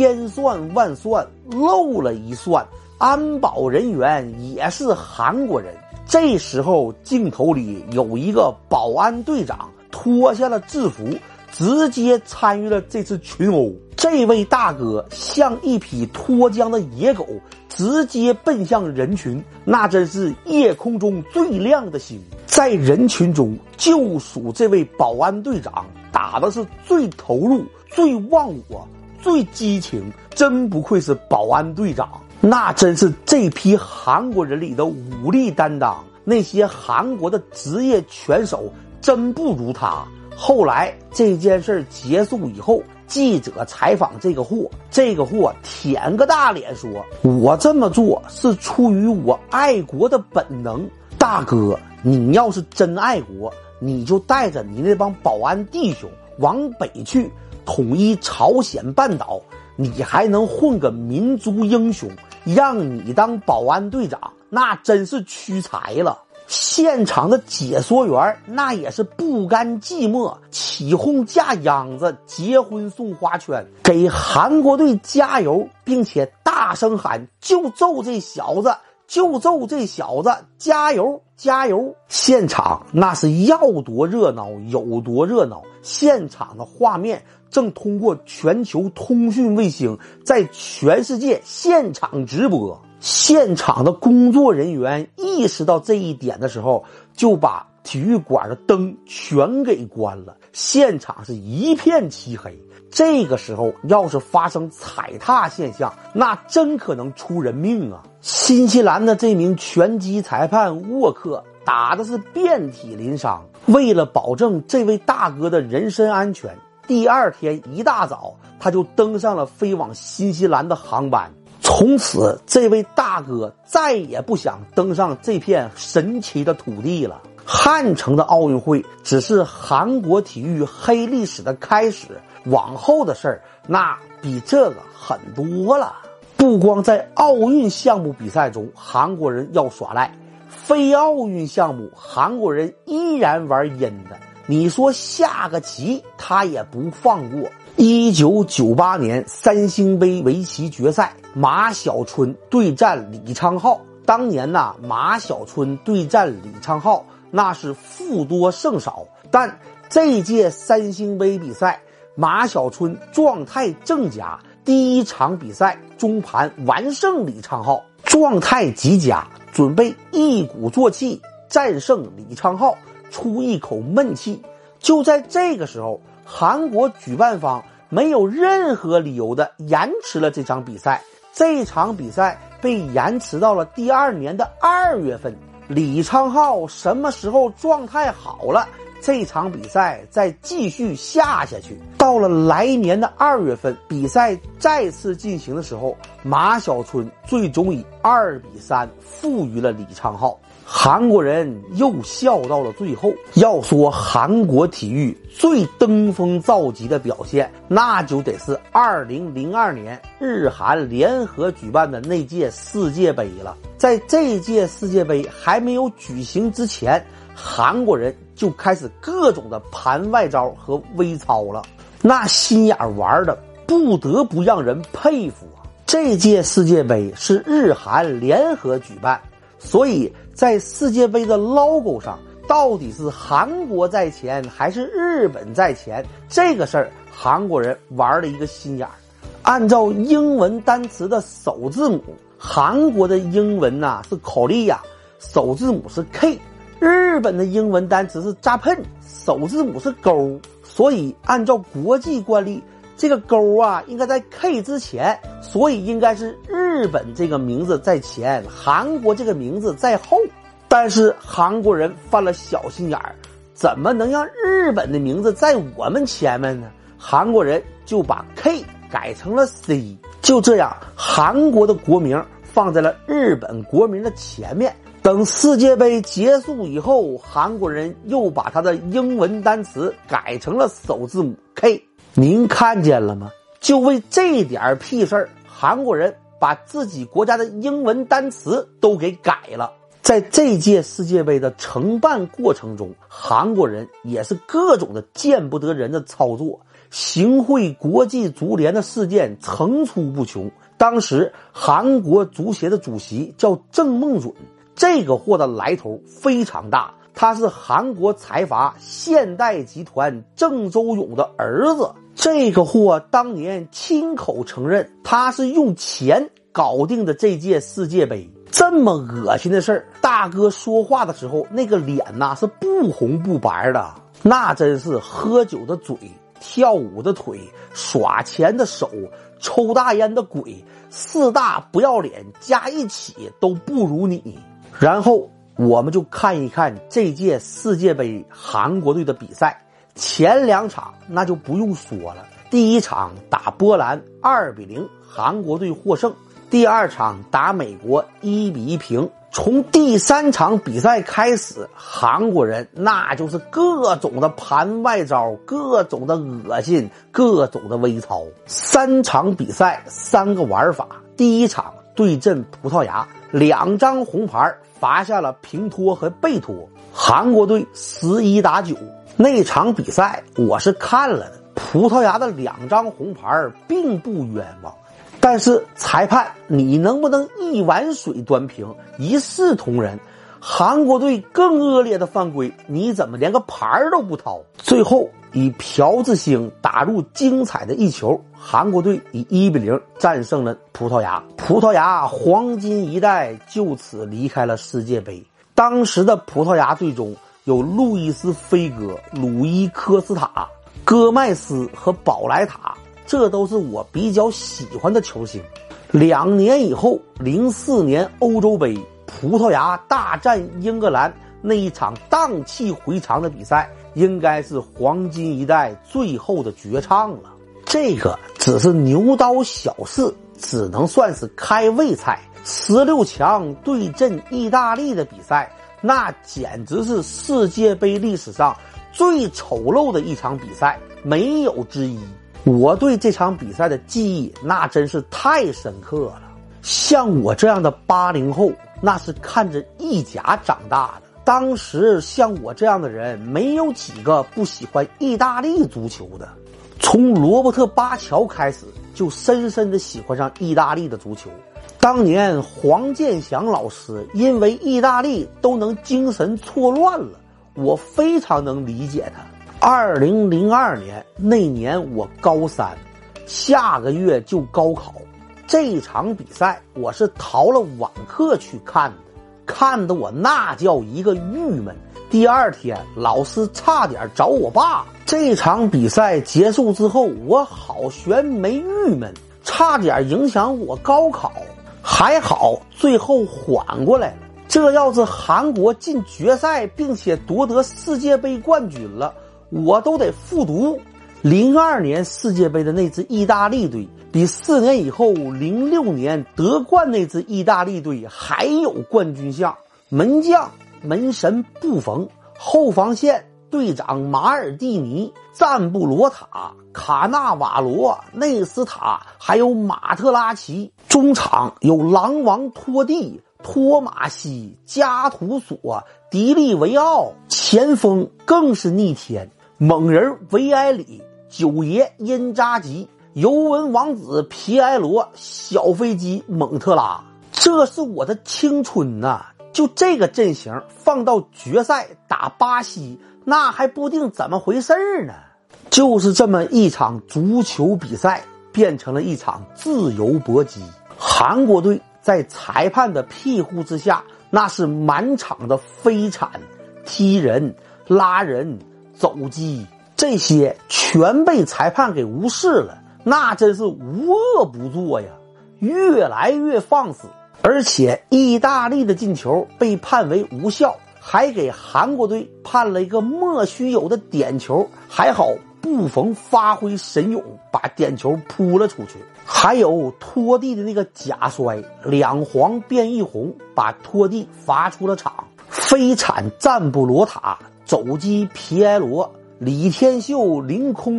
千算万算漏了一算，安保人员也是韩国人。这时候镜头里有一个保安队长脱下了制服，直接参与了这次群殴。这位大哥像一匹脱缰的野狗，直接奔向人群，那真是夜空中最亮的星。在人群中就属这位保安队长，打的是最投入、最忘我、最激情，真不愧是保安队长。那真是这批韩国人里的武力担当，那些韩国的职业拳手真不如他。后来这件事结束以后，记者采访这个货，这个货舔个大脸说：“我这么做是出于我爱国的本能。”大哥，你要是真爱国，你就带着你那帮保安弟兄往北去，统一朝鲜半岛，你还能混个民族英雄。让你当保安队长，那真是屈才了。现场的解说员那也是不甘寂寞，起哄架秧子，结婚送花圈，给韩国队加油，并且大声喊：“就揍这小子，就揍这小子，加油，加油！”现场那是要多热闹有多热闹，现场的画面。正通过全球通讯卫星在全世界现场直播。现场的工作人员意识到这一点的时候，就把体育馆的灯全给关了。现场是一片漆黑。这个时候要是发生踩踏现象，那真可能出人命啊！新西兰的这名拳击裁判沃克打的是遍体鳞伤。为了保证这位大哥的人身安全。第二天一大早，他就登上了飞往新西兰的航班。从此，这位大哥再也不想登上这片神奇的土地了。汉城的奥运会只是韩国体育黑历史的开始，往后的事儿那比这个很多了。不光在奥运项目比赛中，韩国人要耍赖，非奥运项目，韩国人依然玩阴的。你说下个棋他也不放过。一九九八年三星杯围棋决赛，马晓春对战李昌镐。当年呐，马晓春对战李昌镐，那是负多胜少。但这届三星杯比赛，马晓春状态正佳，第一场比赛中盘完胜李昌镐，状态极佳，准备一鼓作气战胜李昌镐。出一口闷气，就在这个时候，韩国举办方没有任何理由的延迟了这场比赛。这场比赛被延迟到了第二年的二月份。李昌镐什么时候状态好了，这场比赛再继续下下去。到了来年的二月份，比赛再次进行的时候，马晓春最终以二比三负于了李昌镐。韩国人又笑到了最后。要说韩国体育最登峰造极的表现，那就得是二零零二年日韩联合举办的那届世界杯了。在这届世界杯还没有举行之前，韩国人就开始各种的盘外招和微操了，那心眼玩的不得不让人佩服啊！这届世界杯是日韩联合举办，所以。在世界杯的 logo 上，到底是韩国在前还是日本在前？这个事儿，韩国人玩了一个心眼儿。按照英文单词的首字母，韩国的英文呐是 Korea，首字母是 K；日本的英文单词是 Japan，首字母是勾。所以，按照国际惯例。这个勾啊，应该在 K 之前，所以应该是日本这个名字在前，韩国这个名字在后。但是韩国人犯了小心眼儿，怎么能让日本的名字在我们前面呢？韩国人就把 K 改成了 C，就这样，韩国的国名放在了日本国名的前面。等世界杯结束以后，韩国人又把他的英文单词改成了首字母 K。您看见了吗？就为这点屁事儿，韩国人把自己国家的英文单词都给改了。在这届世界杯的承办过程中，韩国人也是各种的见不得人的操作。行贿国际足联的事件层出不穷。当时韩国足协的主席叫郑梦准，这个货的来头非常大。他是韩国财阀现代集团郑周永的儿子。这个货当年亲口承认，他是用钱搞定的这届世界杯。这么恶心的事儿，大哥说话的时候那个脸呐是不红不白的，那真是喝酒的嘴、跳舞的腿、耍钱的手、抽大烟的鬼，四大不要脸加一起都不如你。然后。我们就看一看这届世界杯韩国队的比赛，前两场那就不用说了。第一场打波兰二比零，韩国队获胜；第二场打美国一比一平。从第三场比赛开始，韩国人那就是各种的盘外招，各种的恶心，各种的微操。三场比赛三个玩法，第一场对阵葡萄牙，两张红牌。罚下了平托和贝托，韩国队十一打九那场比赛我是看了的。葡萄牙的两张红牌并不冤枉，但是裁判你能不能一碗水端平，一视同仁？韩国队更恶劣的犯规，你怎么连个牌都不掏？最后以朴智星打入精彩的一球，韩国队以一比零战胜了葡萄牙。葡萄牙黄金一代就此离开了世界杯。当时的葡萄牙队中有路易斯·菲戈、鲁伊·科斯塔、戈麦斯和宝莱塔，这都是我比较喜欢的球星。两年以后，零四年欧洲杯。葡萄牙大战英格兰那一场荡气回肠的比赛，应该是黄金一代最后的绝唱了。这个只是牛刀小试，只能算是开胃菜。十六强对阵意大利的比赛，那简直是世界杯历史上最丑陋的一场比赛，没有之一。我对这场比赛的记忆那真是太深刻了。像我这样的八零后。那是看着意甲长大的。当时像我这样的人，没有几个不喜欢意大利足球的。从罗伯特巴乔开始，就深深的喜欢上意大利的足球。当年黄健翔老师因为意大利都能精神错乱了，我非常能理解他。二零零二年那年我高三，下个月就高考。这场比赛我是逃了晚课去看的，看得我那叫一个郁闷。第二天老师差点找我爸。这场比赛结束之后，我好悬没郁闷，差点影响我高考。还好最后缓过来了。这要是韩国进决赛并且夺得世界杯冠军了，我都得复读。零二年世界杯的那支意大利队。比四年以后，零六年得冠那支意大利队还有冠军相。门将门神布冯，后防线队长马尔蒂尼、赞布罗塔、卡纳瓦罗、内斯塔，还有马特拉齐。中场有狼王托蒂、托马西、加图索、迪利维奥。前锋更是逆天，猛人维埃里、九爷因扎吉。尤文王子皮埃罗、小飞机蒙特拉，这是我的青春呐！就这个阵型放到决赛打巴西，那还不定怎么回事儿呢。就是这么一场足球比赛，变成了一场自由搏击。韩国队在裁判的庇护之下，那是满场的飞铲、踢人、拉人、肘击，这些全被裁判给无视了。那真是无恶不作呀，越来越放肆，而且意大利的进球被判为无效，还给韩国队判了一个莫须有的点球。还好布冯发挥神勇，把点球扑了出去。还有拖地的那个假摔，两黄变一红，把拖地罚出了场。飞铲赞布罗塔，肘击皮埃罗，李天秀凌空。